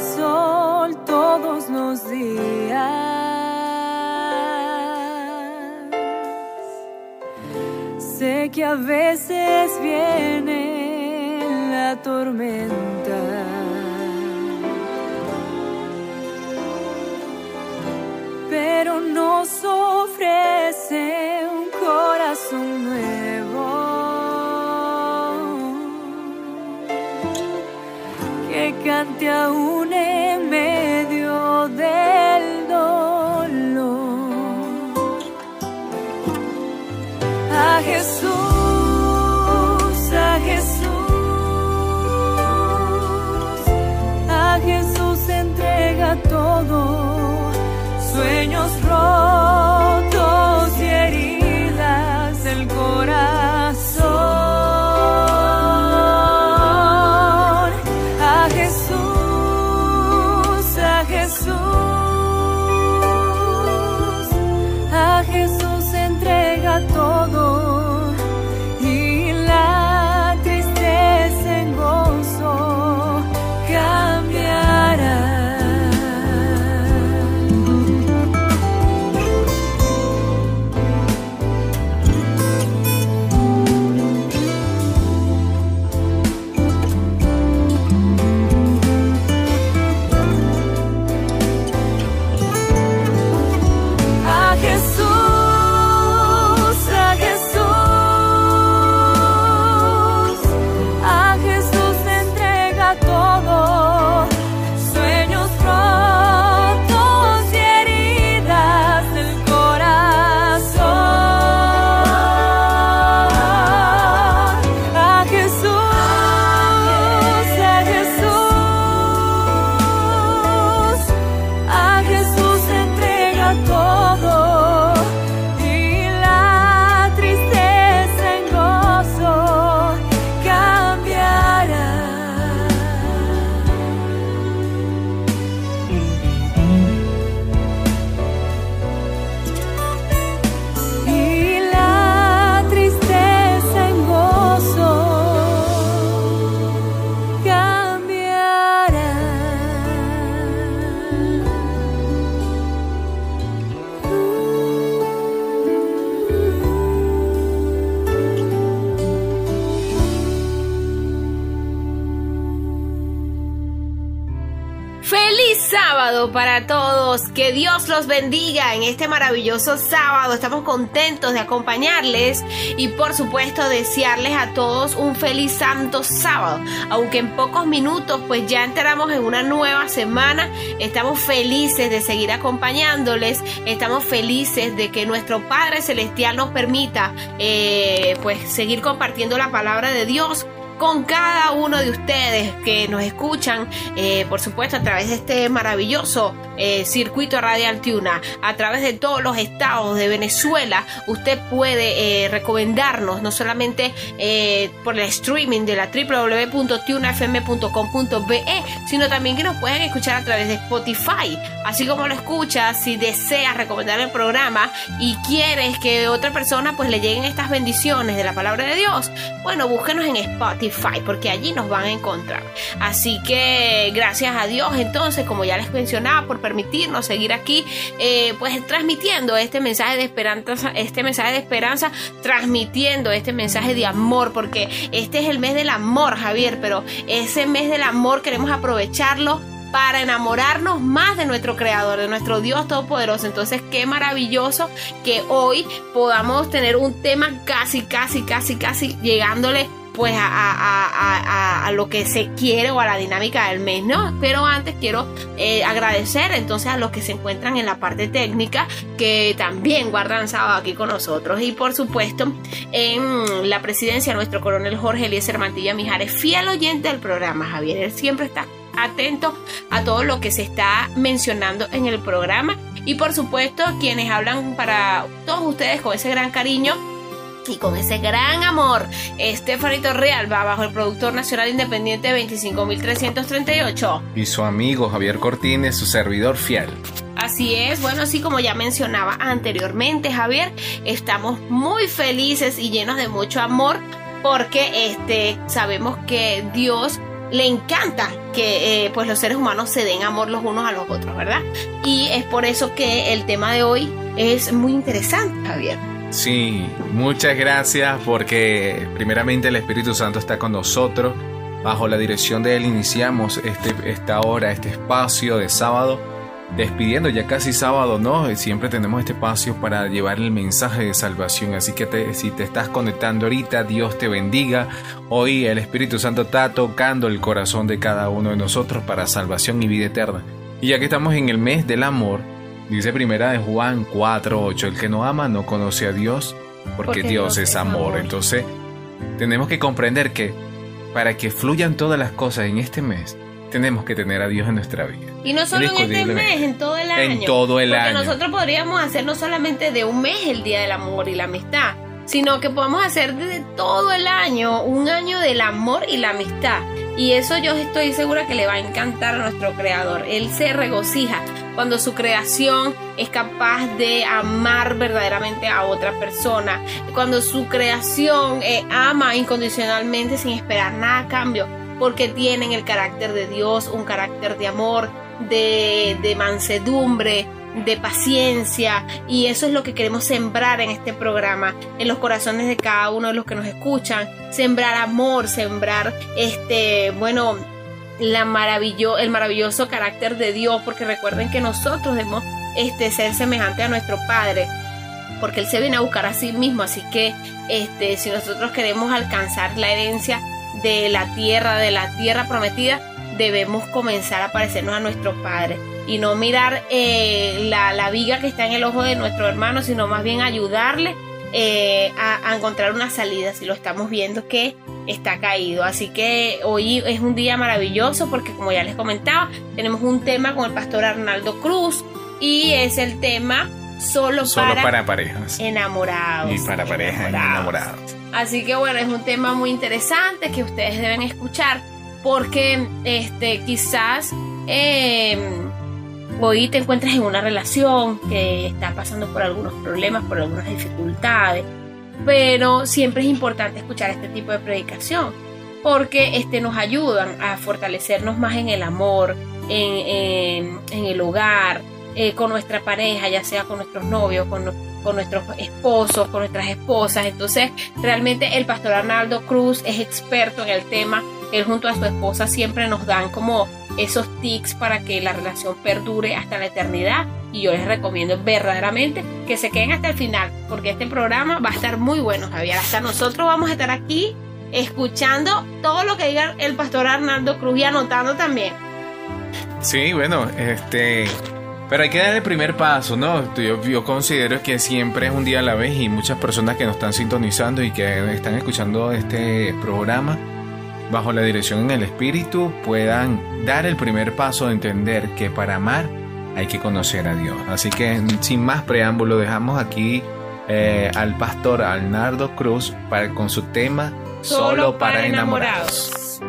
sol todos los días. Sé que a veces viene la tormenta. Pero nos ofrece un corazón nuevo. que cante aún en los bendiga en este maravilloso sábado. Estamos contentos de acompañarles y por supuesto desearles a todos un feliz santo sábado. Aunque en pocos minutos pues ya entramos en una nueva semana, estamos felices de seguir acompañándoles, estamos felices de que nuestro Padre Celestial nos permita eh, pues seguir compartiendo la palabra de Dios con cada uno de ustedes que nos escuchan, eh, por supuesto, a través de este maravilloso eh, circuito radial Tuna, a través de todos los estados de Venezuela, usted puede eh, recomendarnos, no solamente por el streaming de la www.tunafm.com.be, sino también que nos pueden escuchar a través de Spotify. Así como lo escuchas, si deseas recomendar el programa y quieres que otra persona pues le lleguen estas bendiciones de la palabra de Dios, bueno, búsquenos en Spotify Porque allí nos van a encontrar. Así que gracias a Dios entonces, como ya les mencionaba, por permitirnos seguir aquí, eh, pues transmitiendo este mensaje de esperanza, este mensaje de esperanza, transmitiendo este mensaje de amor, porque este es el mes del amor, Javier, pero ese mes del amor queremos aprovecharlo para enamorarnos más de nuestro Creador, de nuestro Dios Todopoderoso. Entonces, qué maravilloso que hoy podamos tener un tema casi, casi, casi, casi llegándole pues a, lo que se quiere o a la dinámica del mes, ¿no? Pero antes quiero eh, agradecer entonces a los que se encuentran en la parte técnica que también guardan sábado aquí con nosotros. Y por supuesto en la presidencia nuestro coronel Jorge Eliezer Mantilla Mijares, fiel oyente del programa, Javier, él siempre está atento a todo lo que se está mencionando en el programa. Y por supuesto quienes hablan para todos ustedes con ese gran cariño y con ese gran amor, Estefanito Real va bajo el productor nacional independiente 25338. Y su amigo Javier Cortines, su servidor fiel. Así es, bueno, así como ya mencionaba anteriormente, Javier, estamos muy felices y llenos de mucho amor porque este sabemos que Dios le encanta que eh, pues los seres humanos se den amor los unos a los otros, ¿verdad? Y es por eso que el tema de hoy es muy interesante, Javier. Sí, muchas gracias porque primeramente el Espíritu Santo está con nosotros. Bajo la dirección de Él iniciamos este, esta hora, este espacio de sábado despidiendo ya casi sábado, ¿no? Siempre tenemos este espacio para llevar el mensaje de salvación. Así que si te estás conectando ahorita, Dios te bendiga. Hoy el Espíritu Santo está tocando el corazón de cada uno de nosotros para salvación y vida eterna. Y ya que estamos en el mes del amor, dice primera de Juan 4:8, el que no ama no conoce a Dios, porque, Dios, es amor. Entonces, tenemos que comprender que para que fluyan todas las cosas en este mes, tenemos que tener a Dios en nuestra vida. Y no solo en este mes, en todo el año. En todo el porque año. nosotros podríamos hacer no solamente de un mes el Día del Amor y la Amistad, sino que podemos hacer de todo el año un año del amor y la amistad. Y eso yo estoy segura que le va a encantar a nuestro creador. Él se regocija cuando su creación es capaz de amar verdaderamente a otra persona, cuando su creación eh, ama incondicionalmente sin esperar nada a cambio porque tienen el carácter de Dios, un carácter de amor, de, de, mansedumbre, de paciencia. Y eso es lo que queremos sembrar en este programa, en los corazones de cada uno de los que nos escuchan, sembrar amor, sembrar este, bueno, la maravillo, el maravilloso carácter de Dios, porque recuerden que nosotros debemos este, ser semejante a nuestro Padre, porque Él se viene a buscar a sí mismo, así que este, si nosotros queremos alcanzar la herencia de la tierra, de la tierra prometida, debemos comenzar a parecernos a nuestro Padre. Y no mirar eh, la, la, viga que está en el ojo de nuestro hermano, sino más bien ayudarle eh, a, a, encontrar una salida. Si lo estamos viendo que está caído. Así que hoy es un día maravilloso porque como ya les comentaba, tenemos un tema con el pastor Arnaldo Cruz y es el tema solo, solo para, para, parejas enamorados. Y para parejas enamorados. Así que bueno, es un tema muy interesante que ustedes deben escuchar porque este quizás eh, hoy te encuentras en una relación que está pasando por algunos problemas, por algunas dificultades, pero siempre es importante escuchar este tipo de predicación porque este, nos ayudan a fortalecernos más en el amor, en, en, el hogar, eh, con nuestra pareja, ya sea con nuestros novios, con, con, nuestros esposos, con nuestras esposas. Entonces, realmente el pastor Arnaldo Cruz es experto en el tema. Él junto a su esposa siempre nos dan como esos tics para que la relación perdure hasta la eternidad. Y yo les recomiendo verdaderamente que se queden hasta el final, porque este programa va a estar muy bueno, Javier. Hasta nosotros vamos a estar aquí escuchando todo lo que diga el pastor Arnaldo Cruz y anotando también. Sí, bueno, este pero hay que dar el primer paso, ¿no? Yo, yo, considero que siempre es un día a la vez y muchas personas que nos están sintonizando y que están escuchando este programa bajo la dirección en el Espíritu puedan dar el primer paso de entender que para amar hay que conocer a Dios. Así que sin más preámbulo dejamos aquí eh, al pastor Arnaldo Cruz para, con su tema Solo, para, enamorados.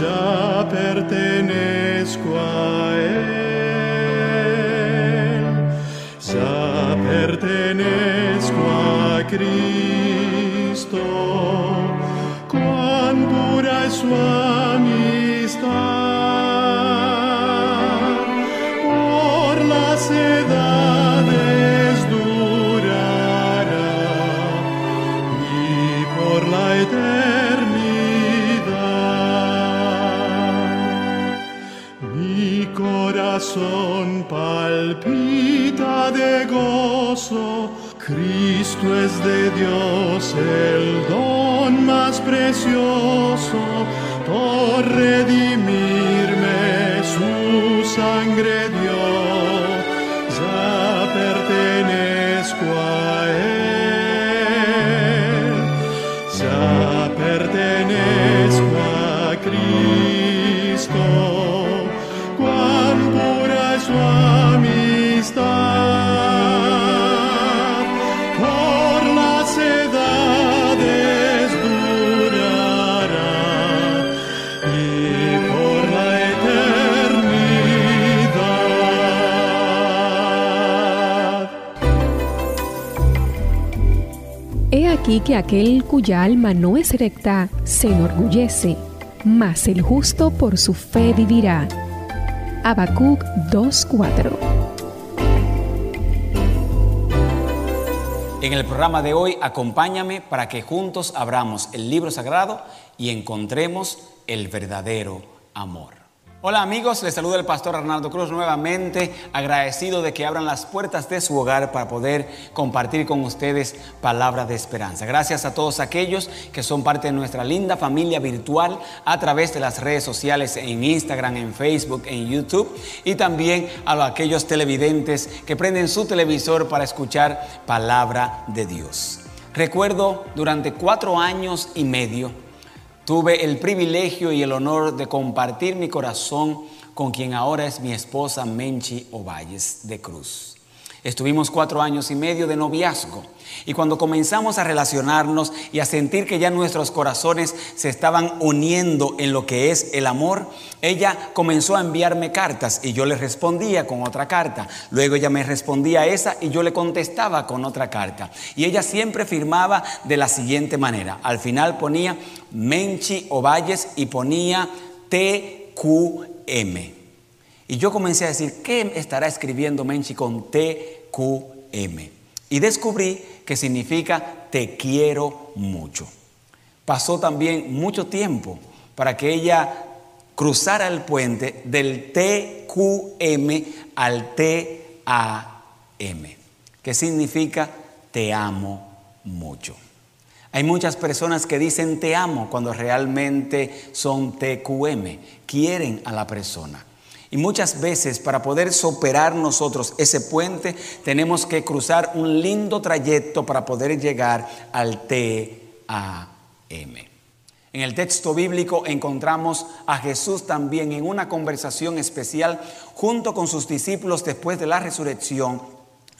Ya pertenezco a Él, ya pertenezco a Cristo. Cuán pura es su Cristo es de Dios el don más precioso, por Aquí que aquel cuya alma no es recta se enorgullece, mas el justo por su fe vivirá. Habacuc 2:4 En el programa de hoy, acompáñame para que juntos abramos el libro sagrado y encontremos el verdadero amor. Hola amigos, les saluda el pastor Arnaldo Cruz nuevamente, agradecido de que abran las puertas de su hogar para poder compartir con ustedes palabras de esperanza. Gracias a todos aquellos que son parte de nuestra linda familia virtual a través de las redes sociales en Instagram, en Facebook, en YouTube y también a aquellos televidentes que prenden su televisor para escuchar palabra de Dios. Recuerdo durante cuatro años y medio Tuve el privilegio y el honor de compartir mi corazón con quien ahora es mi esposa Menchi Ovalles de Cruz. Estuvimos cuatro años y medio de noviazgo y cuando comenzamos a relacionarnos y a sentir que ya nuestros corazones se estaban uniendo en lo que es el amor, ella comenzó a enviarme cartas y yo le respondía con otra carta. Luego ella me respondía esa y yo le contestaba con otra carta. Y ella siempre firmaba de la siguiente manera. Al final ponía Menchi Ovalles y ponía TQM. Y yo comencé a decir, ¿qué estará escribiendo Menchi con TQM? Y descubrí que significa te quiero mucho. Pasó también mucho tiempo para que ella cruzara el puente del TQM al TAM, que significa te amo mucho. Hay muchas personas que dicen te amo cuando realmente son TQM, quieren a la persona. Y muchas veces para poder superar nosotros ese puente tenemos que cruzar un lindo trayecto para poder llegar al TAM. En el texto bíblico encontramos a Jesús también en una conversación especial junto con sus discípulos después de la resurrección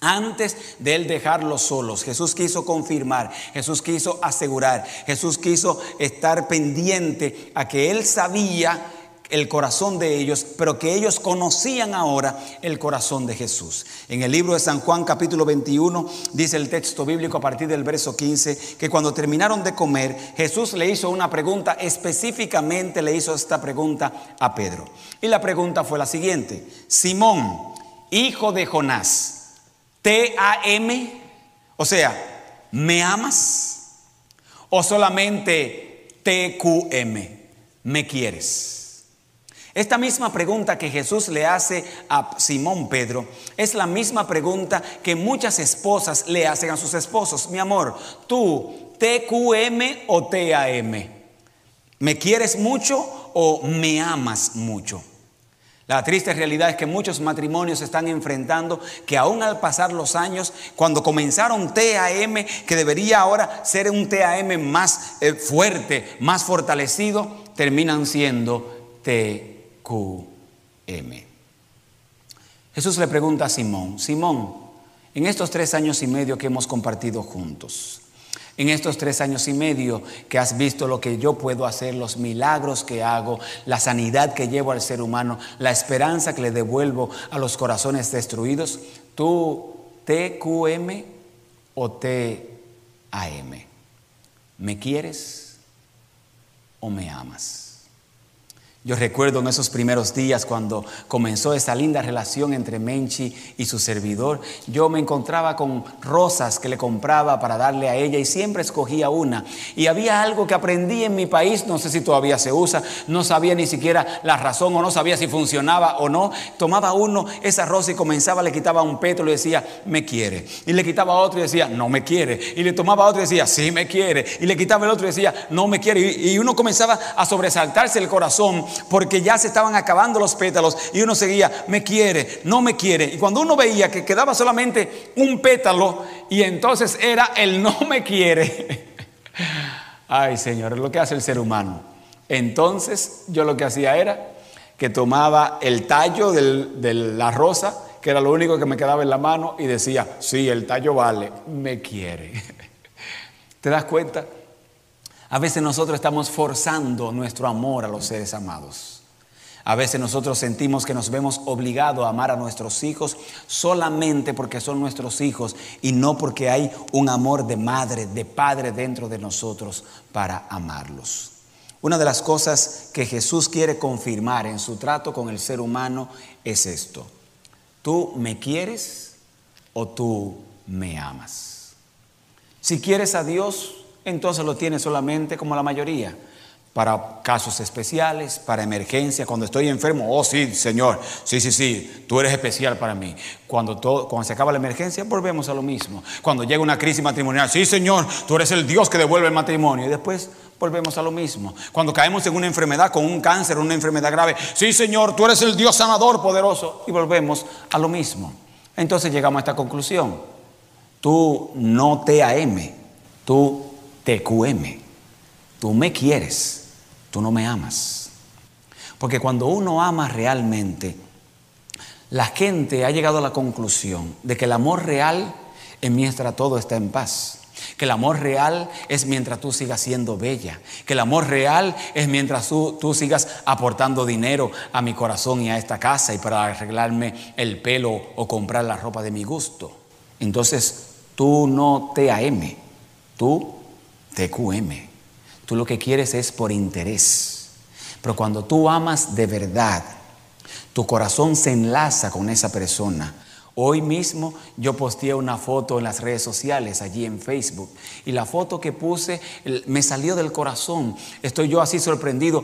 antes de él dejarlos solos, Jesús quiso confirmar, Jesús quiso asegurar, Jesús quiso estar pendiente a que él sabía el corazón de ellos, pero que ellos conocían ahora el corazón de Jesús. En el libro de San Juan capítulo 21 dice el texto bíblico a partir del verso 15 que cuando terminaron de comer, Jesús le hizo una pregunta, específicamente le hizo esta pregunta a Pedro. Y la pregunta fue la siguiente, Simón, hijo de Jonás, T-A-M, o sea, ¿me amas? ¿O solamente TQM, me quieres? Esta misma pregunta que Jesús le hace a Simón Pedro es la misma pregunta que muchas esposas le hacen a sus esposos. Mi amor, tú, TQM o TAM, ¿me quieres mucho o me amas mucho? La triste realidad es que muchos matrimonios están enfrentando que aún al pasar los años, cuando comenzaron TAM, que debería ahora ser un TAM más eh, fuerte, más fortalecido, terminan siendo Jesús le pregunta a Simón, Simón, en estos tres años y medio que hemos compartido juntos, en estos tres años y medio que has visto lo que yo puedo hacer, los milagros que hago, la sanidad que llevo al ser humano, la esperanza que le devuelvo a los corazones destruidos, tú TQM o TAM, ¿me quieres o me amas? Yo recuerdo en esos primeros días cuando comenzó esa linda relación entre Menchi y su servidor, yo me encontraba con rosas que le compraba para darle a ella y siempre escogía una. Y había algo que aprendí en mi país, no sé si todavía se usa, no sabía ni siquiera la razón o no sabía si funcionaba o no. Tomaba uno esa rosa y comenzaba, le quitaba un pétalo y decía, me quiere. Y le quitaba otro y decía, no me quiere. Y le tomaba otro y decía, sí me quiere. Y le quitaba el otro y decía, no me quiere. Y, uno comenzaba a sobresaltarse el corazón porque ya se estaban acabando los pétalos y uno seguía, me quiere, no me quiere. Y cuando uno veía que quedaba solamente un pétalo y entonces era el no me quiere. Ay Señor, es lo que hace el ser humano. Entonces yo lo que hacía era que tomaba el tallo de la rosa, que era lo único que me quedaba en la mano, y decía, sí, el tallo vale, me quiere. ¿Te das cuenta? A veces nosotros estamos forzando nuestro amor a los seres amados. A veces nosotros sentimos que nos vemos obligados a amar a nuestros hijos solamente porque son nuestros hijos y no porque hay un amor de madre, de padre dentro de nosotros para amarlos. Una de las cosas que Jesús quiere confirmar en su trato con el ser humano es esto. ¿Tú me quieres o tú me amas? Si quieres a Dios, entonces lo tiene solamente como la mayoría. Para casos especiales, para emergencia, cuando estoy enfermo, oh sí, Señor, sí, sí, sí, tú eres especial para mí. Cuando, todo, cuando se acaba la emergencia, volvemos a lo mismo. Cuando llega una crisis matrimonial, sí, Señor, tú eres el Dios que devuelve el matrimonio. Y después volvemos a lo mismo. Cuando caemos en una enfermedad, con un cáncer, una enfermedad grave, sí, Señor, tú eres el Dios sanador poderoso. Y volvemos a lo mismo. Entonces llegamos a esta conclusión. Tú no te AM, tú TQM. Tú me quieres, tú no me amas. Porque cuando uno ama realmente, la gente ha llegado a la conclusión de que el amor real es mientras todo está en paz. Que el amor real es mientras tú sigas siendo bella. Que el amor real es mientras tú, sigas aportando dinero a mi corazón y a esta casa y para arreglarme el pelo o comprar la ropa de mi gusto. Entonces tú no te AM, tú TQM. Tú lo que quieres es por interés. Pero cuando tú amas de verdad, tu corazón se enlaza con esa persona. Hoy mismo yo posteé una foto en las redes sociales, allí en Facebook, y la foto que puse me salió del corazón. Estoy yo así sorprendido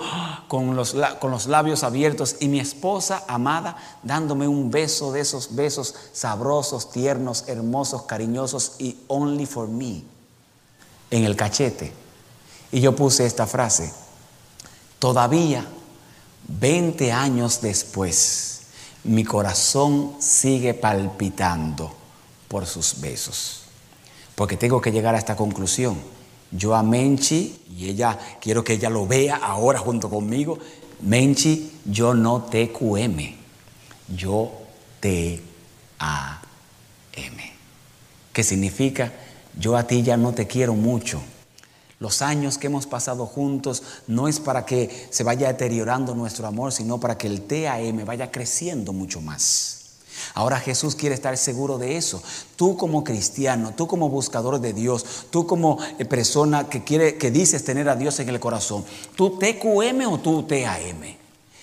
con los, con los labios abiertos y mi esposa amada dándome un beso de esos besos sabrosos, tiernos, hermosos, cariñosos y only for me en el cachete. Y yo puse esta frase, todavía 20 años después, mi corazón sigue palpitando por sus besos. Porque tengo que llegar a esta conclusión. Yo a Menchi, y ella, quiero que ella lo vea ahora junto conmigo, Menchi, yo no te QM, yo te AM. ¿Qué significa? Yo a ti ya no te quiero mucho. Los años que hemos pasado juntos no es para que se vaya deteriorando nuestro amor, sino para que el TAM vaya creciendo mucho más. Ahora Jesús quiere estar seguro de eso. Tú como cristiano, tú como buscador de Dios, tú como eh, persona que quiere que dices tener a Dios en el corazón, tú TQM o tú TAM.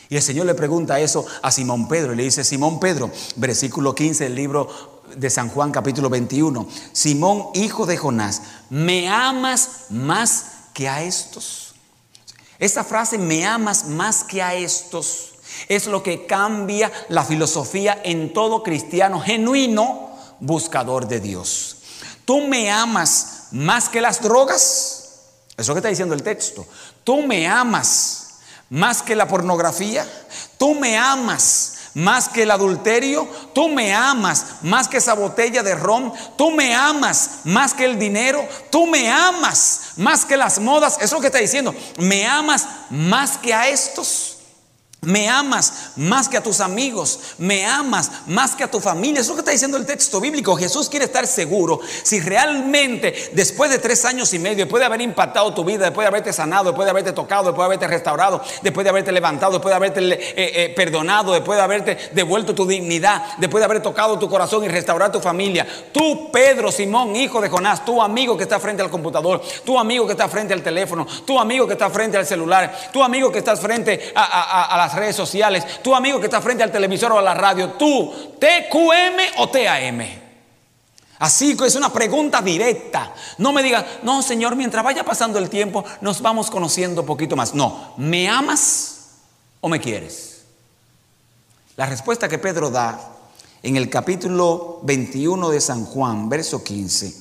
Y el Señor le pregunta eso a Simón Pedro y le dice, Simón Pedro, versículo 15 del libro de San Juan capítulo 21, Simón hijo de Jonás, ¿me amas más que a estos? Esta frase, me amas más que a estos, es lo que cambia la filosofía en todo cristiano genuino buscador de Dios. ¿Tú me amas más que las drogas? Eso que está diciendo el texto. ¿Tú me amas más que la pornografía? ¿Tú me amas más que el adulterio? ¿Tú me amas más que esa botella de ron? ¿Tú me amas más que el dinero? ¿Tú me amas más que las modas? Eso que está diciendo. ¿Me amas más que a estos? Me amas más que a tus amigos, me amas más que a tu familia. Eso es lo que está diciendo el texto bíblico. Jesús quiere estar seguro si realmente después de tres años y medio, después de haber impactado tu vida, después de haberte sanado, después de haberte tocado, después de haberte restaurado, después de haberte levantado, después de haberte eh, eh, perdonado, después de haberte devuelto tu dignidad, después de haber tocado tu corazón y restaurar tu familia. Tú, Pedro, Simón, hijo de Jonás, tu amigo que está frente al computador, tu amigo que está frente al teléfono, tu amigo que está frente al celular, tu amigo que está frente a, a las redes sociales, tu amigo que está frente al televisor o a la radio, tú, TQM o TAM. Así que es una pregunta directa. No me digas, no, Señor, mientras vaya pasando el tiempo, nos vamos conociendo un poquito más. No, ¿me amas o me quieres? La respuesta que Pedro da en el capítulo 21 de San Juan, verso 15,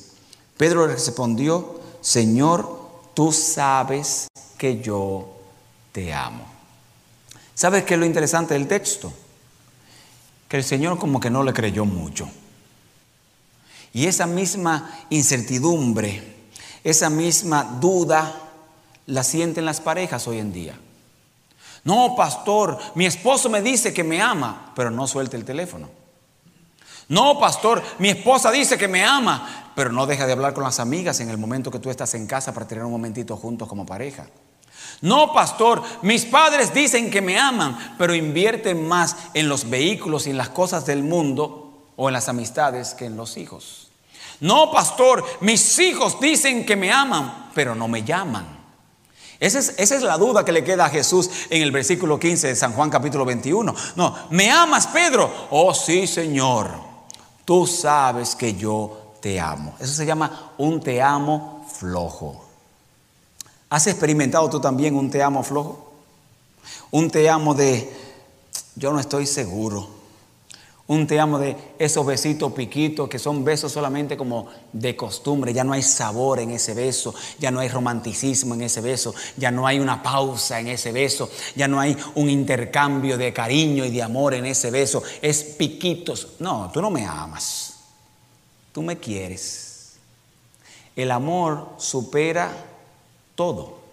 Pedro respondió, Señor, tú sabes que yo te amo. ¿Sabes qué es lo interesante del texto? Que el Señor como que no le creyó mucho. Y esa misma incertidumbre, esa misma duda, la sienten las parejas hoy en día. No, pastor, mi esposo me dice que me ama, pero no suelte el teléfono. No, pastor, mi esposa dice que me ama, pero no deja de hablar con las amigas en el momento que tú estás en casa para tener un momentito juntos como pareja. No, pastor, mis padres dicen que me aman, pero invierten más en los vehículos y en las cosas del mundo o en las amistades que en los hijos. No, pastor, mis hijos dicen que me aman, pero no me llaman. Esa es, la duda que le queda a Jesús en el versículo 15 de San Juan capítulo 21. No, ¿me amas, Pedro? Oh, sí, Señor. Tú sabes que yo te amo. Eso se llama un te amo flojo. ¿Has experimentado tú también un te amo flojo? Un te amo de yo no estoy seguro. Un te amo de esos besitos piquitos que son besos solamente como de costumbre. Ya no hay sabor en ese beso, ya no hay romanticismo en ese beso, ya no hay una pausa en ese beso, ya no hay un intercambio de cariño y de amor en ese beso. Es piquitos. No, tú no me amas. Tú me quieres. El amor supera todo.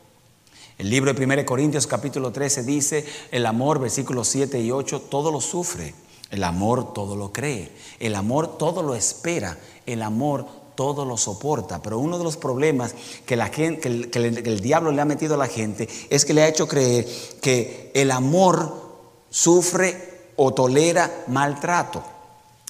El libro de 1 Corintios capítulo 13 dice, el amor, versículos 7 y 8, todo lo sufre, el amor todo lo cree, el amor todo lo espera, el amor todo lo soporta. Pero uno de los problemas que, el diablo le ha metido a la gente es que le ha hecho creer que el amor sufre o tolera maltrato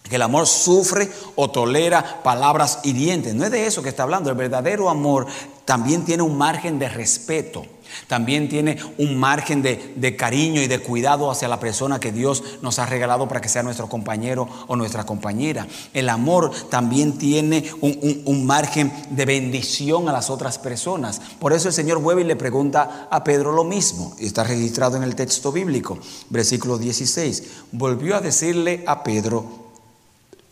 que el amor sufre o tolera palabras hirientes. No es de eso que está hablando. El verdadero amor también tiene un margen de respeto. También tiene un margen de, cariño y de cuidado hacia la persona que Dios nos ha regalado para que sea nuestro compañero o nuestra compañera. El amor también tiene un, un margen de bendición a las otras personas. Por eso el Señor vuelve y le pregunta a Pedro lo mismo. Está registrado en el texto bíblico, versículo 16. Volvió a decirle a Pedro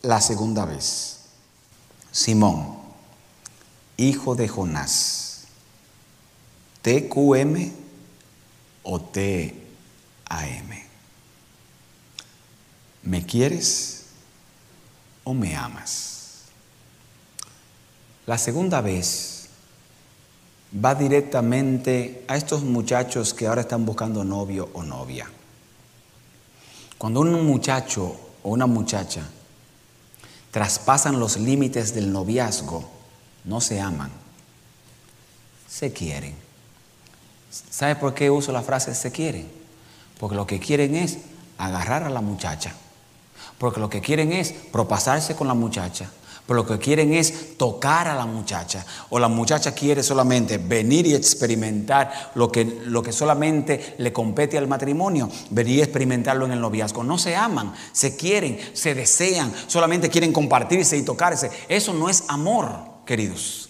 la segunda vez, Simón, hijo de Jonás TQM o TAM. ¿Me quieres o me amas? La segunda vez va directamente a estos muchachos que ahora están buscando novio o novia. Cuando un muchacho o una muchacha traspasan los límites del noviazgo, no se aman, se quieren. ¿Sabe por qué uso la frase se quieren? Porque lo que quieren es agarrar a la muchacha. Porque lo que quieren es propasarse con la muchacha. Pero lo que quieren es tocar a la muchacha. O la muchacha quiere solamente venir y experimentar lo que, lo que solamente le compete al matrimonio. Venir y experimentarlo en el noviazgo. No se aman, se quieren, se desean. Solamente quieren compartirse y tocarse. Eso no es amor, queridos.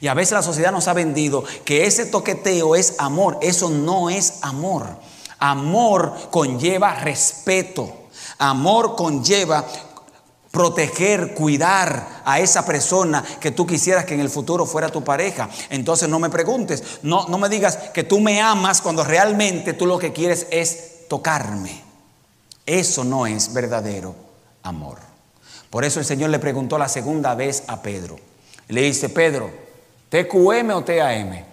Y a veces la sociedad nos ha vendido que ese toqueteo es amor. Eso no es amor. Amor conlleva respeto. Amor conlleva proteger, cuidar a esa persona que tú quisieras que en el futuro fuera tu pareja. Entonces no me preguntes, no, no me digas que tú me amas cuando realmente tú lo que quieres es tocarme. Eso no es verdadero amor. Por eso el Señor le preguntó la segunda vez a Pedro. Le dice, Pedro, ¿TQM o TAM?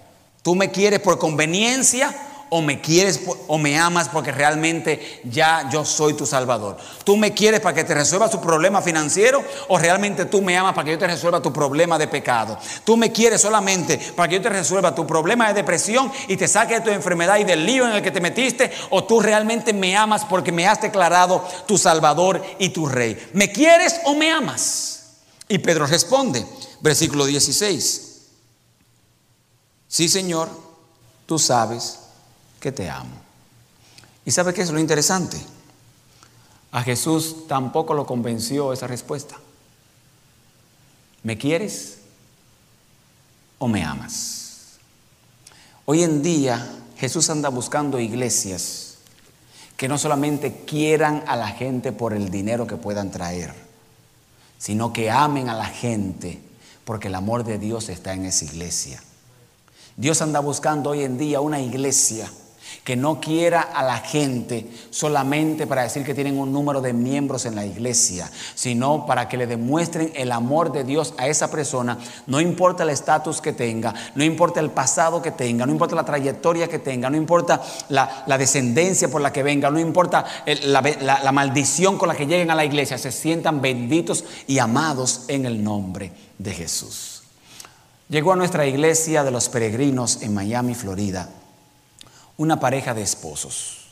¿Tú me quieres por conveniencia o me quieres o me amas porque realmente ya yo soy tu salvador. Tú me quieres para que te resuelva tu problema financiero o realmente tú me amas para que yo te resuelva tu problema de pecado. Tú me quieres solamente para que yo te resuelva tu problema de depresión y te saque de tu enfermedad y del lío en el que te metiste o tú realmente me amas porque me has declarado tu salvador y tu rey. ¿Me quieres o me amas? Y Pedro responde, versículo 16. Sí, Señor, tú sabes que te amo. ¿Y sabe qué es lo interesante? A Jesús tampoco lo convenció esa respuesta. ¿Me quieres o me amas? Hoy en día Jesús anda buscando iglesias que no solamente quieran a la gente por el dinero que puedan traer, sino que amen a la gente porque el amor de Dios está en esa iglesia. Dios anda buscando hoy en día una iglesia que no quiera a la gente solamente para decir que tienen un número de miembros en la iglesia, sino para que le demuestren el amor de Dios a esa persona, no importa el estatus que tenga, no importa el pasado que tenga, no importa la trayectoria que tenga, no importa la, descendencia por la que venga, no importa la, la maldición con la que lleguen a la iglesia, se sientan benditos y amados en el nombre de Jesús. Llegó a nuestra iglesia de los peregrinos en Miami, Florida una pareja de esposos.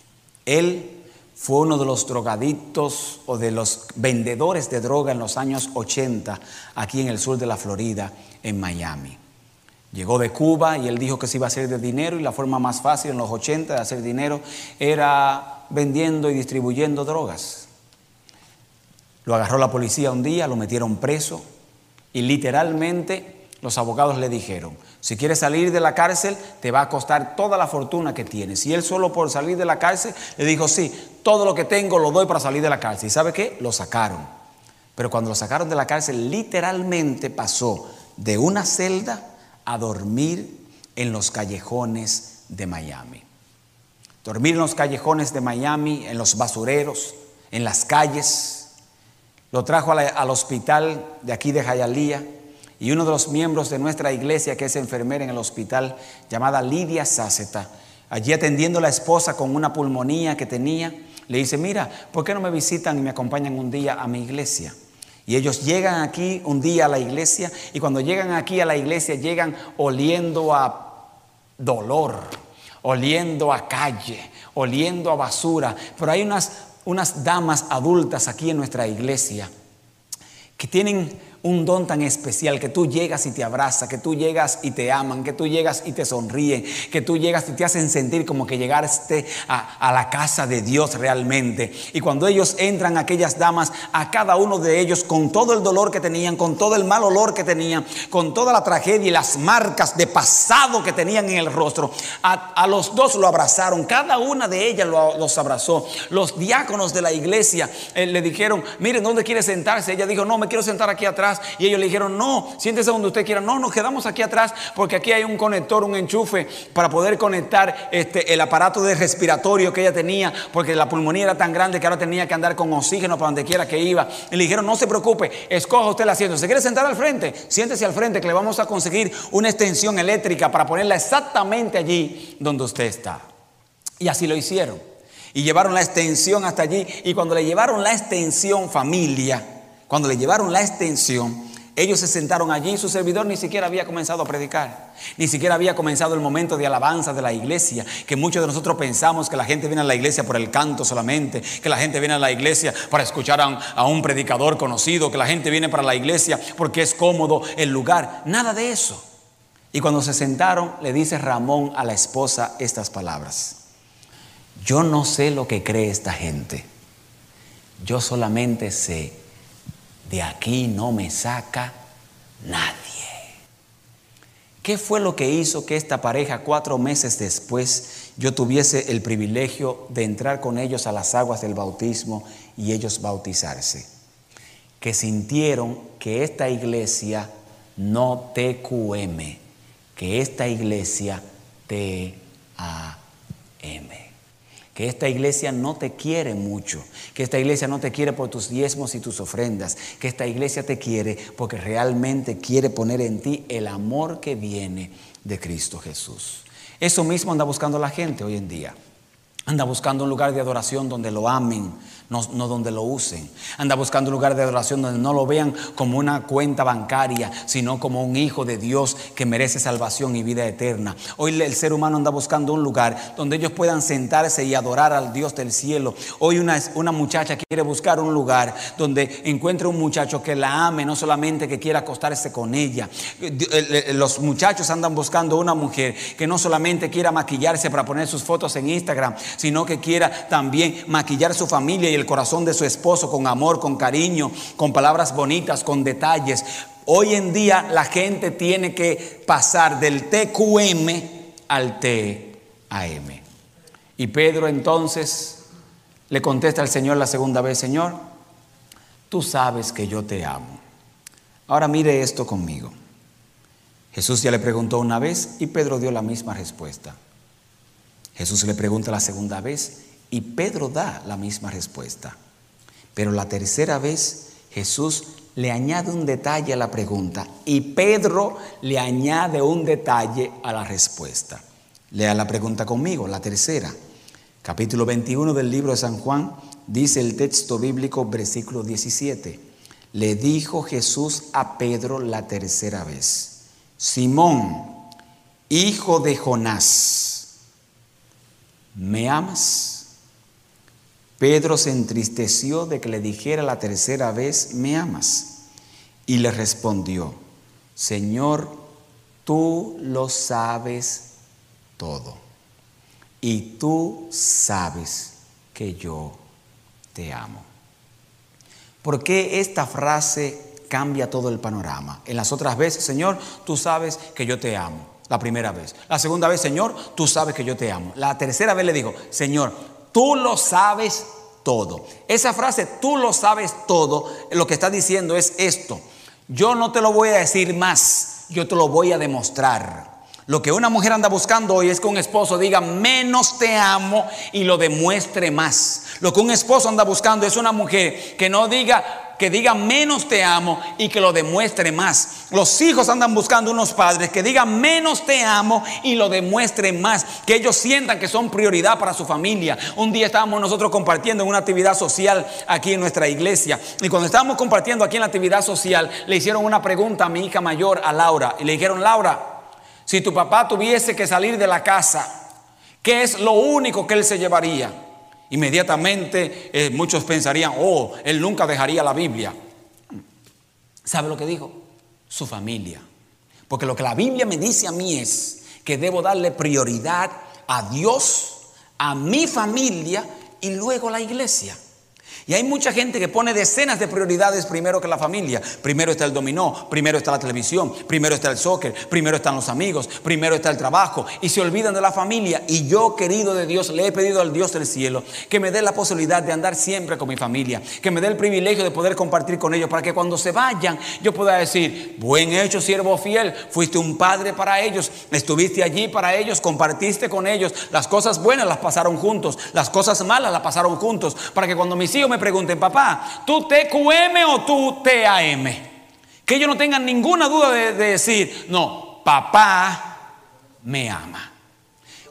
Él fue uno de los drogadictos o de los vendedores de droga en los años 80 aquí en el sur de la Florida, en Miami. Llegó de Cuba y él dijo que se iba a hacer de dinero y la forma más fácil en los 80 de hacer dinero era vendiendo y distribuyendo drogas. Lo agarró la policía un día, lo metieron preso y literalmente los abogados le dijeron, si quieres salir de la cárcel, te va a costar toda la fortuna que tienes. Y él solo por salir de la cárcel le dijo, sí, todo lo que tengo lo doy para salir de la cárcel. ¿Y sabe qué? Lo sacaron. Pero cuando lo sacaron de la cárcel, literalmente pasó de una celda a dormir en los callejones de Miami. Dormir en los callejones de Miami, en los basureros, en las calles. Lo trajo al hospital de aquí de Jayalía y uno de los miembros de nuestra iglesia, que es enfermera en el hospital, llamada Lidia Sáceta, allí atendiendo a la esposa con una pulmonía que tenía, le dice, mira, ¿por qué no me visitan y me acompañan un día a mi iglesia? Y ellos llegan aquí un día a la iglesia y cuando llegan aquí a la iglesia llegan oliendo a dolor, oliendo a calle, oliendo a basura. Pero hay unas, unas damas adultas aquí en nuestra iglesia que tienen un don tan especial que tú llegas y te abrazas, que tú llegas y te aman, que tú llegas y te sonríen, que tú llegas y te hacen sentir como que llegaste a, la casa de Dios realmente. Y cuando ellos entran, aquellas damas, a cada uno de ellos, con todo el dolor que tenían, con todo el mal olor que tenían, con toda la tragedia y las marcas de pasado que tenían en el rostro, a, los dos lo abrazaron, cada una de ellas los abrazó. Los diáconos de la iglesia eh, le dijeron, miren, ¿dónde quiere sentarse? Ella dijo, no, me quiero sentar aquí atrás y ellos le dijeron, no, siéntese donde usted quiera. No, nos quedamos aquí atrás porque aquí hay un conector, un enchufe para poder conectar este, el aparato de respiratorio que ella tenía porque la pulmonía era tan grande que ahora tenía que andar con oxígeno para donde quiera que iba. Y le dijeron, no se preocupe, escoja usted el asiento. ¿Se quiere sentar al frente? Siéntese al frente que le vamos a conseguir una extensión eléctrica para ponerla exactamente allí donde usted está. Y así lo hicieron. Y llevaron la extensión hasta allí. Y cuando le llevaron la extensión familia, cuando le llevaron la extensión, Ellos se sentaron allí, su servidor ni siquiera había comenzado a predicar, ni siquiera había comenzado el momento de alabanza de la iglesia, que muchos de nosotros pensamos que la gente viene a la iglesia por el canto solamente, que la gente viene a la iglesia para escuchar a un, a un predicador conocido, que la gente viene para la iglesia porque es cómodo el lugar, nada de eso. Y cuando se sentaron, le dice Ramón a la esposa estas palabras. Yo no sé lo que cree esta gente. Yo solamente sé, de aquí no me saca nadie. ¿Qué fue lo que hizo que esta pareja cuatro meses después yo tuviese el privilegio de entrar con ellos a las aguas del bautismo y ellos bautizarse? Que sintieron que esta iglesia no TQM, que esta iglesia TAM que esta iglesia no te quiere mucho, que esta iglesia no te quiere por tus diezmos y tus ofrendas, que esta iglesia te quiere porque realmente quiere poner en ti el amor que viene de Cristo Jesús. Eso mismo anda buscando la gente hoy en día. Anda buscando un lugar de adoración donde lo amen, no, donde lo usen. Anda buscando un lugar de adoración donde no lo vean como una cuenta bancaria, sino como un hijo de Dios que merece salvación y vida eterna. Hoy el ser humano anda buscando un lugar donde ellos puedan sentarse y adorar al Dios del cielo. Hoy una, una muchacha quiere buscar un lugar donde encuentre un muchacho que la ame, no solamente que quiera acostarse con ella. Los muchachos andan buscando una mujer que no solamente quiera maquillarse para poner sus fotos en Instagram, sino que quiera también maquillar su familia y el corazón de su esposo con amor, con cariño, con palabras bonitas, con detalles. Hoy en día la gente tiene que pasar del TQM al TAM. Y Pedro entonces le contesta al Señor la segunda vez, Señor, tú sabes que yo te amo. Ahora mire esto conmigo. Jesús ya le preguntó una vez y Pedro dio la misma respuesta. Jesús le pregunta la segunda vez y Pedro da la misma respuesta. Pero la tercera vez Jesús le añade un detalle a la pregunta y Pedro le añade un detalle a la respuesta. Lea la pregunta conmigo, la tercera. Capítulo 21 del libro de San Juan, dice el texto bíblico, versículo 17. Le dijo Jesús a Pedro la tercera vez, Simón, hijo de Jonás, ¿me amas? Pedro se entristeció de que le dijera la tercera vez, ¿me amas? Y le respondió, Señor, tú lo sabes todo. Y tú sabes que yo te amo. ¿Por qué esta frase cambia todo el panorama? En las otras veces, Señor, tú sabes que yo te amo. La primera vez. La segunda vez, Señor, tú sabes que yo te amo. La tercera vez le digo, Señor, tú lo sabes todo. Esa frase, tú lo sabes todo, lo que está diciendo es esto. Yo no te lo voy a decir más, yo te lo voy a demostrar. Lo que una mujer anda buscando hoy es que un esposo diga menos te amo y lo demuestre más. Lo que un esposo anda buscando es una mujer que no diga que diga menos te amo y que lo demuestre más. Los hijos andan buscando unos padres que digan menos te amo y lo demuestren más. Que ellos sientan que son prioridad para su familia. Un día estábamos nosotros compartiendo en una actividad social aquí en nuestra iglesia. Y cuando estábamos compartiendo aquí en la actividad social, le hicieron una pregunta a mi hija mayor, a Laura. Y le dijeron, Laura, si tu papá tuviese que salir de la casa, ¿qué es lo único que él se llevaría? Inmediatamente eh, muchos pensarían, oh, él nunca dejaría la Biblia. ¿Sabe lo que dijo? Su familia. Porque lo que la Biblia me dice a mí es que debo darle prioridad a Dios, a mi familia y luego a la iglesia. Y hay mucha gente que pone decenas de prioridades primero que la familia. Primero está el dominó, primero está la televisión, primero está el soccer, primero están los amigos, primero está el trabajo. Y se olvidan de la familia. Y yo, querido de Dios, le he pedido al Dios del cielo que me dé la posibilidad de andar siempre con mi familia. Que me dé el privilegio de poder compartir con ellos para que cuando se vayan yo pueda decir, buen hecho, siervo fiel, fuiste un padre para ellos, estuviste allí para ellos, compartiste con ellos. Las cosas buenas las pasaron juntos, las cosas malas las pasaron juntos. Para que cuando mis hijos me pregunten, papá, ¿tú TQM o tú TAM? Que ellos no tengan ninguna duda de, de decir, no, papá me ama.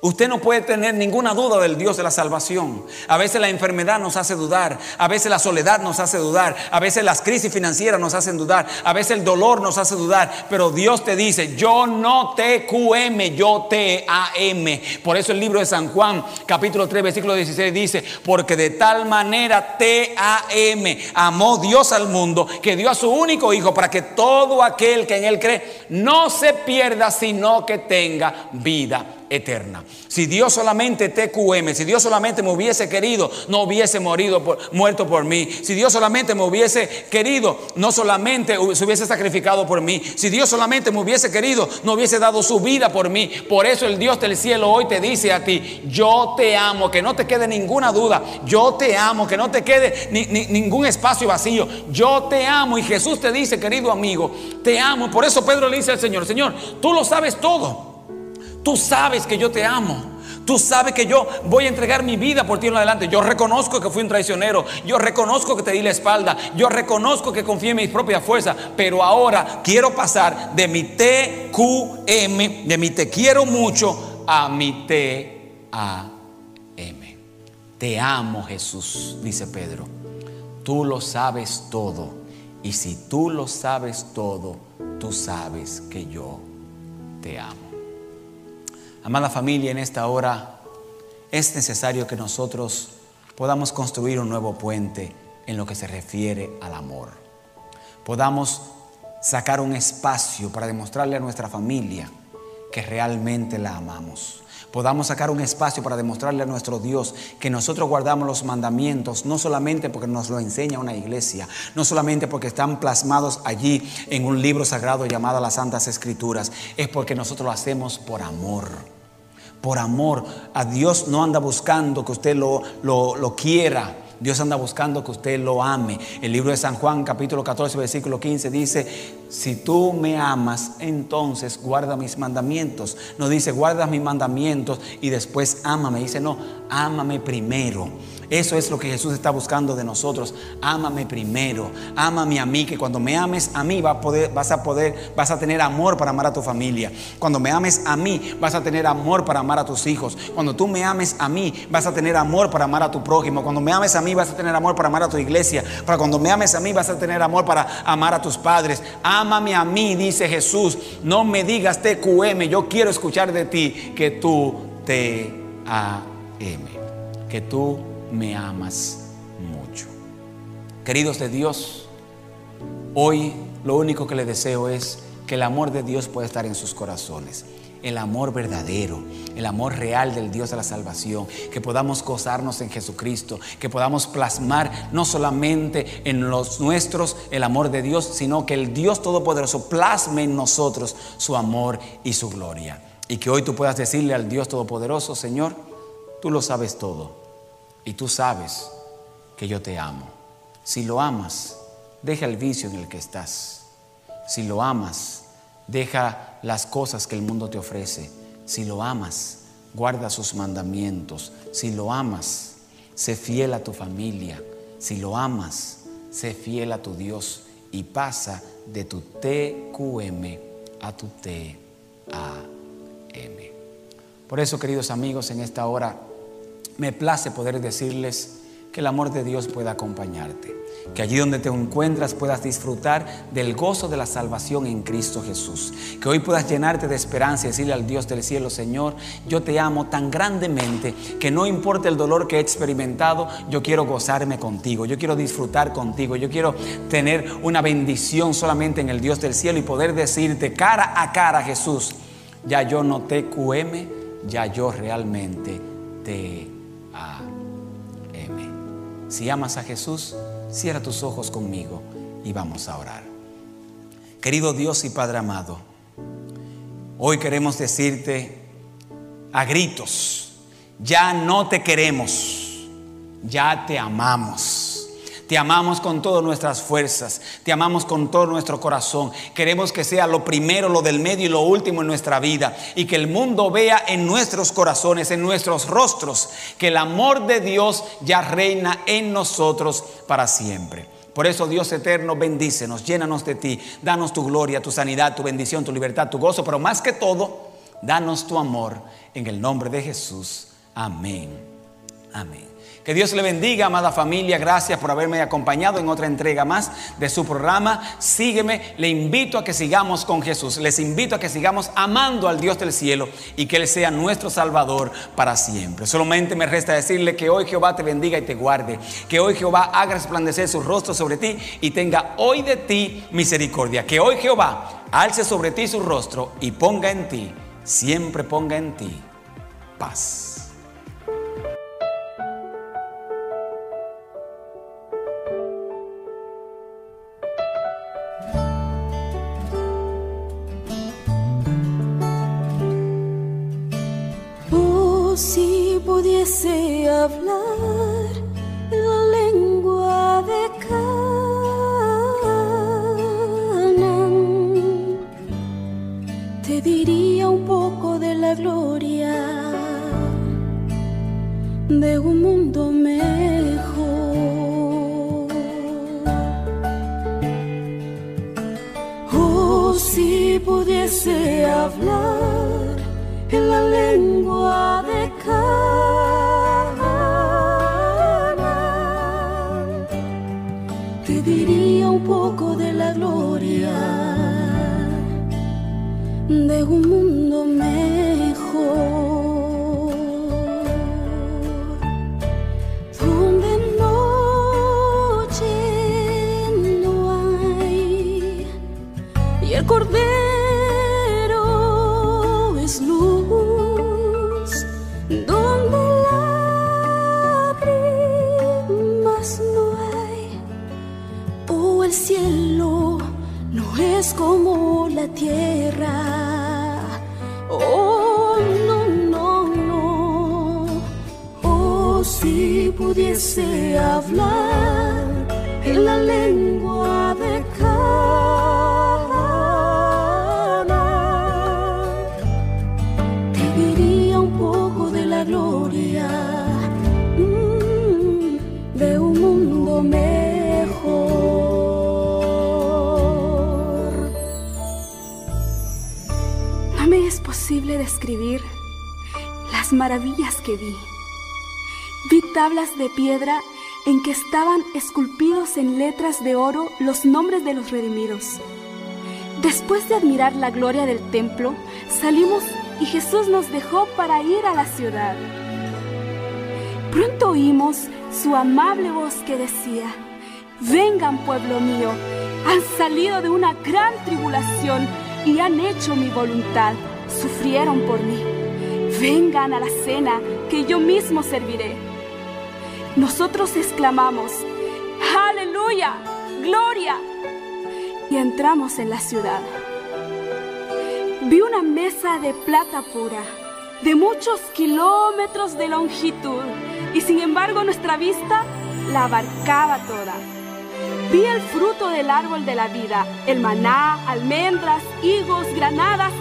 Usted no puede tener ninguna duda del Dios de la salvación. A veces la enfermedad nos hace dudar, a veces la soledad nos hace dudar, a veces las crisis financieras nos hacen dudar, a veces el dolor nos hace dudar, pero Dios te dice, yo no te QM, yo te AM. Por eso el libro de San Juan, capítulo 3, versículo 16 dice, porque de tal manera te AM amó Dios al mundo que dio a su único hijo para que todo aquel que en él cree no se pierda, sino que tenga vida eterna. Si Dios solamente TQM, si Dios solamente me hubiese querido, no hubiese morido por- muerto por mí. Si Dios solamente me hubiese querido, no solamente se hubiese sacrificado por mí. Si Dios solamente me hubiese querido, no hubiese dado su vida por mí. Por eso el Dios del cielo hoy te dice a ti, yo te amo, que no te quede ninguna duda. Yo te amo, que no te quede ni- ni- ningún espacio vacío. Yo te amo. Y Jesús te dice, querido amigo, te amo. Por eso Pedro le dice al Señor, Señor, tú lo sabes todo. Tú sabes que yo te amo. Tú sabes que yo voy a entregar mi vida por ti en adelante. Yo reconozco que fui un traicionero. Yo reconozco que te di la espalda. Yo reconozco que confié en mis propias fuerzas. Pero ahora quiero pasar de mi TQM, de mi te quiero mucho, a mi TAM. Te amo Jesús, dice Pedro. Tú lo sabes todo. Y si tú lo sabes todo, tú sabes que yo te amo. Amada familia, en esta hora es necesario que nosotros podamos construir un nuevo puente en lo que se refiere al amor. Podamos sacar un espacio para demostrarle a nuestra familia que realmente la amamos. Podamos sacar un espacio para demostrarle a nuestro Dios que nosotros guardamos los mandamientos, no solamente porque nos lo enseña una iglesia, no solamente porque están plasmados allí en un libro sagrado llamado las Santas Escrituras, es porque nosotros lo hacemos por amor por amor. A Dios no anda buscando que usted lo, lo, quiera. Dios anda buscando que usted lo ame. El libro de San Juan, capítulo 14, versículo 15, dice, si tú me amas, entonces guarda mis mandamientos. No dice, guarda mis mandamientos y después ámame. Dice, no, ámame primero. Eso es lo que Jesús está buscando de nosotros. Ámame primero. Ámame a mí, que cuando me ames a mí vas a poder, vas a tener amor para amar a tu familia. Cuando me ames a mí, vas a tener amor para amar a tus hijos. Cuando tú me ames a mí, vas a tener amor para amar a tu prójimo. Cuando me ames a mí, vas a tener amor para amar a tu iglesia. Para cuando me ames a mí, vas a tener amor para amar a tus padres. Ámame a mí, dice Jesús. No me digas TQM, yo quiero escuchar de ti que tú te am, que tú me amas mucho. Queridos de Dios, hoy lo único que les deseo es que el amor de Dios pueda estar en sus corazones. El amor verdadero, el amor real del Dios de la salvación, que podamos gozarnos en Jesucristo, que podamos plasmar no solamente en los nuestros el amor de Dios, sino que el Dios Todopoderoso plasme en nosotros su amor y su gloria. Y que hoy tú puedas decirle al Dios Todopoderoso, Señor, tú lo sabes todo y tú sabes que yo te amo. Si lo amas, deja el vicio en el que estás. Si lo amas, deja las cosas que el mundo te ofrece. Si lo amas, guarda sus mandamientos. Si lo amas, sé fiel a tu familia. Si lo amas, sé fiel a tu Dios y pasa de tu TQM a tu TAM. Por eso, queridos amigos, en esta hora me place poder decirles que el amor de Dios pueda acompañarte. Que allí donde te encuentras puedas disfrutar del gozo de la salvación en Cristo Jesús. Que hoy puedas llenarte de esperanza y decirle al Dios del cielo, Señor, yo te amo tan grandemente que no importa el dolor que he experimentado, yo quiero gozarme contigo, yo quiero disfrutar contigo, yo quiero tener una bendición solamente en el Dios del cielo y poder decirte cara a cara, Jesús, ya yo no te QM, ya yo realmente te. Si amas a Jesús, cierra tus ojos conmigo y vamos a orar. Querido Dios y Padre amado, hoy queremos decirte a gritos, ya no te queremos, ya te amamos. Te amamos con todas nuestras fuerzas, te amamos con todo nuestro corazón. Queremos que sea lo primero, lo del medio y lo último en nuestra vida. Y que el mundo vea en nuestros corazones, en nuestros rostros, que el amor de Dios ya reina en nosotros para siempre. Por eso Dios eterno, bendícenos, llénanos de ti, danos tu gloria, tu sanidad, tu bendición, tu libertad, tu gozo, pero más que todo, Danos tu amor en el nombre de Jesús. Amén. Amén. Que Dios le bendiga, amada familia. Gracias por haberme acompañado en otra entrega más de su programa. Sígueme. Le invito a que sigamos con Jesús. Les invito a que sigamos amando al Dios del cielo y que Él sea nuestro Salvador para siempre. Solamente me resta decirle que hoy Jehová te bendiga y te guarde. Que hoy Jehová haga resplandecer su rostro sobre ti y tenga hoy de ti misericordia. Que hoy Jehová alce sobre ti su rostro y ponga en ti, siempre ponga en ti paz. Pudiese hablar la lengua de Canaán, te diría un poco de la gloria de un mundo mejor. Oh, si pudiese hablar en la lengua de Canaán, te diría un poco de la gloria de un mundo mejor, de piedra en que estaban esculpidos en letras de oro los nombres de los redimidos. Después de admirar la gloria del templo, salimos y Jesús nos dejó para ir a la ciudad. Pronto oímos su amable voz que decía, vengan pueblo mío, han salido de una gran tribulación y han hecho mi voluntad, sufrieron por mí. Vengan a la cena que yo mismo serviré. Nosotros exclamamos, aleluya, gloria. Y entramos en la ciudad. Vi una mesa de plata pura, de muchos kilómetros de longitud, y sin embargo nuestra vista la abarcaba toda. Vi el fruto del árbol de la vida, el maná, almendras, higos, granadas,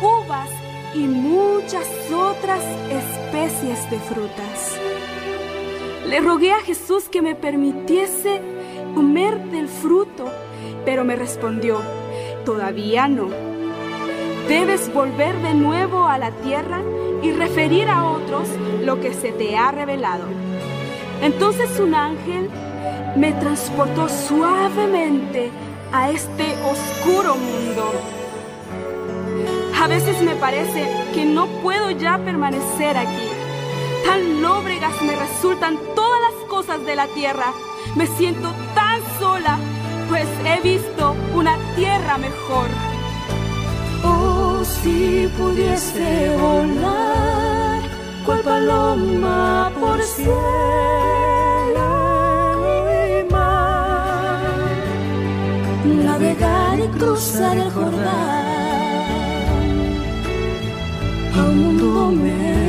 uvas y muchas otras especies de frutas. Le rogué a Jesús que me permitiese comer del fruto, pero me respondió, todavía no. Debes volver de nuevo a la tierra y referir a otros lo que se te ha revelado. Entonces un ángel me transportó suavemente a este oscuro mundo. A veces me parece que no puedo ya permanecer aquí. Tan lóbregas me resultan todas las cosas de la tierra. Me siento tan sola, pues he visto una tierra mejor. Oh, si pudiese volar, cual paloma por cielo y mar, navegar y cruzar el Jordán a un mundo mejor.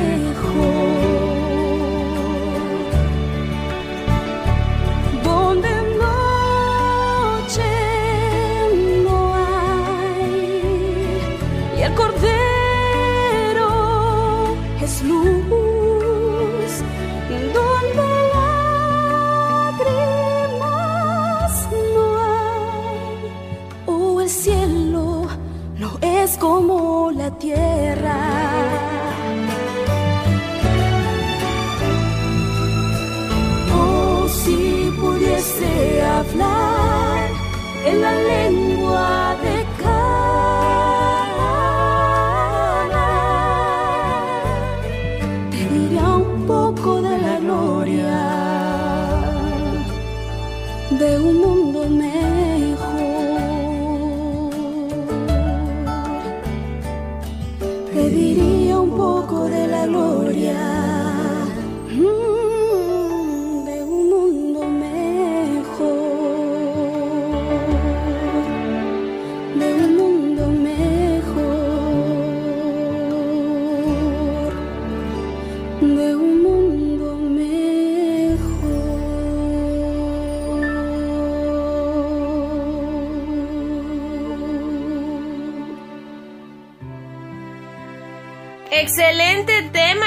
Como la tierra. Oh, si pudiese hablar en la lengua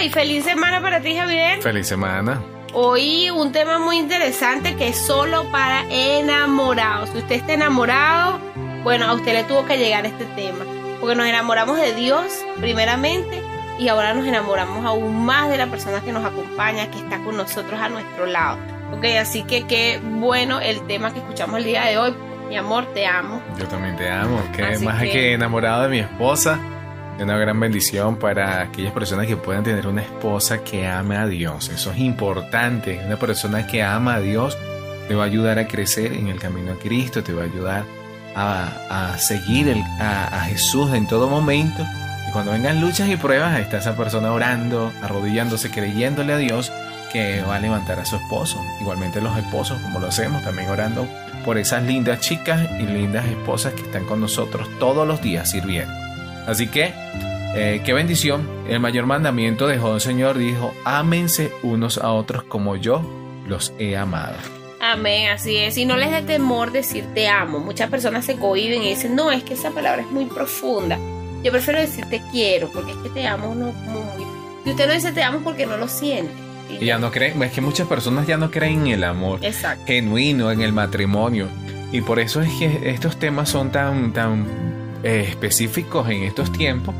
y feliz semana para ti, Javier. Feliz semana. Hoy un tema muy interesante que es solo para enamorados. Si usted está enamorado, bueno, a usted le tuvo que llegar este tema. Porque nos enamoramos de Dios primeramente y ahora nos enamoramos aún más de la persona que nos acompaña, que está con nosotros a nuestro lado. Ok, así que qué bueno el tema que escuchamos el día de hoy. Mi amor, te amo. Yo también te amo. Que Así más que- que enamorado de mi esposa, es una gran bendición para aquellas personas que puedan tener una esposa que ame a Dios. Eso es importante. Una persona que ama a Dios te va a ayudar a crecer en el camino a Cristo, te va a ayudar a, a seguir a, a Jesús en todo momento. Y cuando vengan luchas y pruebas, está esa persona orando, arrodillándose, creyéndole a Dios que va a levantar a su esposo. Igualmente los esposos, como lo hacemos, también orando por esas lindas chicas y lindas esposas que están con nosotros todos los días sirviendo. Así que, eh, qué bendición. El mayor mandamiento dejó el Señor, dijo, ámense unos a otros como yo los he amado. Amén, así es. Y no les dé temor decir te amo. Muchas personas se cohiben y dicen, no, es que esa palabra es muy profunda. Yo prefiero decir te quiero, porque es que te amo no muy. Y usted no dice te amo porque no lo siente. Y ya no creen, es que muchas personas ya no creen en el amor Exacto. genuino, en el matrimonio. Y por eso es que estos temas son tan, tan eh, específicos en estos tiempos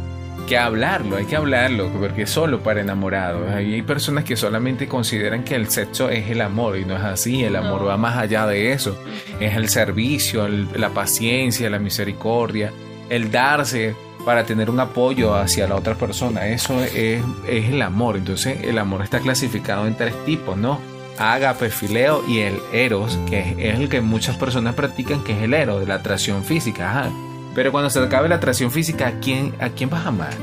que hablarlo, hay que hablarlo, porque solo para enamorados. Hay personas que solamente consideran que el sexo es el amor y no es así, el amor No. va más allá de eso. Es el servicio, el- la paciencia, la misericordia, el darse para tener un apoyo hacia la otra persona. Eso es, es el amor. Entonces el amor está clasificado en tres tipos, ¿no? Ágape, fileo y el eros, que es, es el que muchas personas practican, que es el eros, de la atracción física. Ajá. Pero cuando se acabe la atracción física, ¿a quién, ¿a quién vas a amar?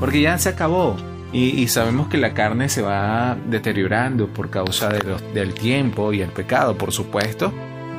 Porque ya se acabó. Y, sabemos que la carne se va deteriorando por causa del tiempo y el pecado, por supuesto.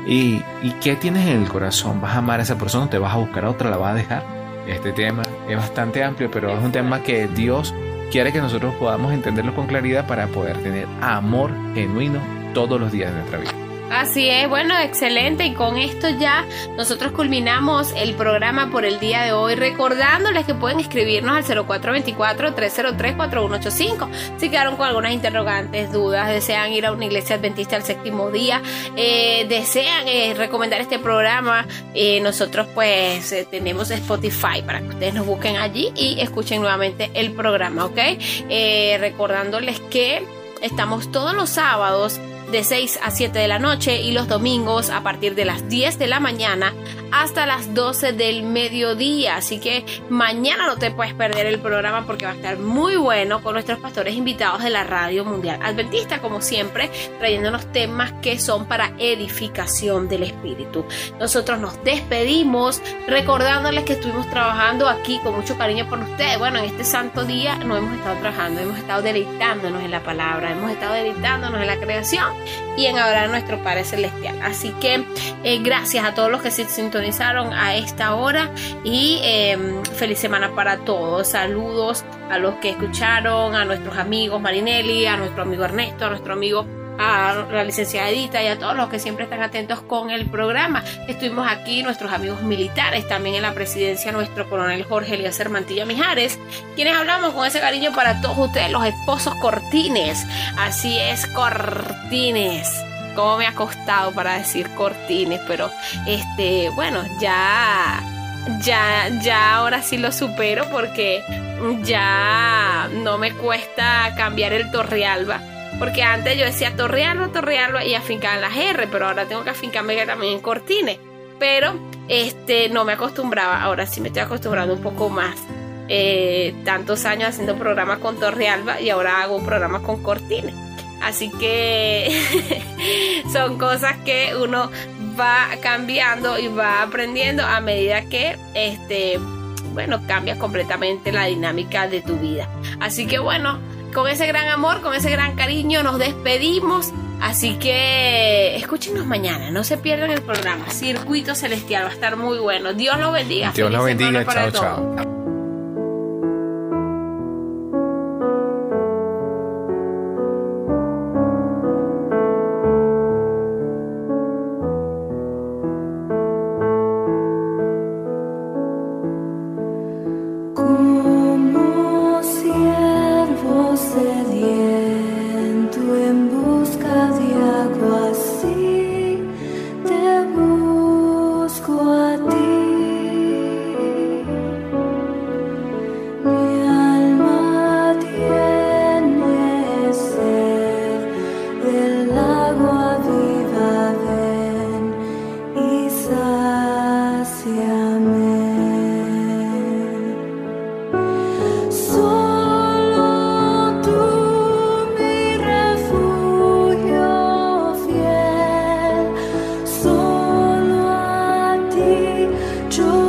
¿Y, ¿Y qué tienes en el corazón? ¿Vas a amar a esa persona te vas a buscar a otra? ¿La vas a dejar? Este tema es bastante amplio, pero es un tema que Dios quiere que nosotros podamos entenderlo con claridad para poder tener amor genuino todos los días de nuestra vida. Así es, bueno, excelente. Y con esto ya nosotros culminamos el programa por el día de hoy, recordándoles que pueden escribirnos al 0424-303-4185 si quedaron con algunas interrogantes, dudas, desean ir a una iglesia adventista al séptimo día, eh, desean eh, recomendar este programa. eh, nosotros pues eh, tenemos Spotify para que ustedes nos busquen allí y escuchen nuevamente el programa, ¿ok? Recordándoles que estamos todos los sábados de 6 a 7 de la noche y los domingos a partir de las 10 de la mañana hasta las 12 del mediodía. Así que mañana no te puedes perder el programa porque va a estar muy bueno con nuestros pastores invitados de la Radio Mundial Adventista, como siempre, trayéndonos temas que son para edificación del espíritu. Nosotros nos despedimos recordándoles que estuvimos trabajando aquí con mucho cariño por ustedes. Bueno, en este santo día no hemos estado trabajando, hemos estado deleitándonos en la palabra, hemos estado deleitándonos en la creación y en adorar a nuestro Padre Celestial. Así que eh, gracias a todos los que se sintonizaron a esta hora y eh, feliz semana para todos. Saludos a los que escucharon, a nuestros amigos Marinelli, a nuestro amigo Ernesto, a nuestro amigo a la licenciada Edita y a todos los que siempre están atentos con el programa. Estuvimos aquí, nuestros amigos militares, también en la presidencia, nuestro coronel Jorge Eliezer Mantilla Mijares, quienes hablamos con ese cariño para todos ustedes, los esposos Cortines. Así es, Cortines. Cómo me ha costado para decir Cortines, pero este, bueno, ya ya, ya ahora sí lo supero porque ya no me cuesta cambiar el Torrealba. Porque antes yo decía Torrealba, Torrealba y afincar las R, pero ahora tengo que afincarme también en Cortines. Pero este no me acostumbraba, ahora sí me estoy acostumbrando un poco más. Eh, tantos años haciendo programas con Torrealba y ahora hago programas con Cortines. Así que son cosas que uno va cambiando y va aprendiendo a medida que este bueno, cambia completamente la dinámica de tu vida. Así que bueno, con ese gran amor, con ese gran cariño, nos despedimos. Así que escúchenos mañana, no se pierdan el programa. Circuito Celestial va a estar muy bueno. Dios los bendiga. Dios los bendiga. Chao, chao. Yo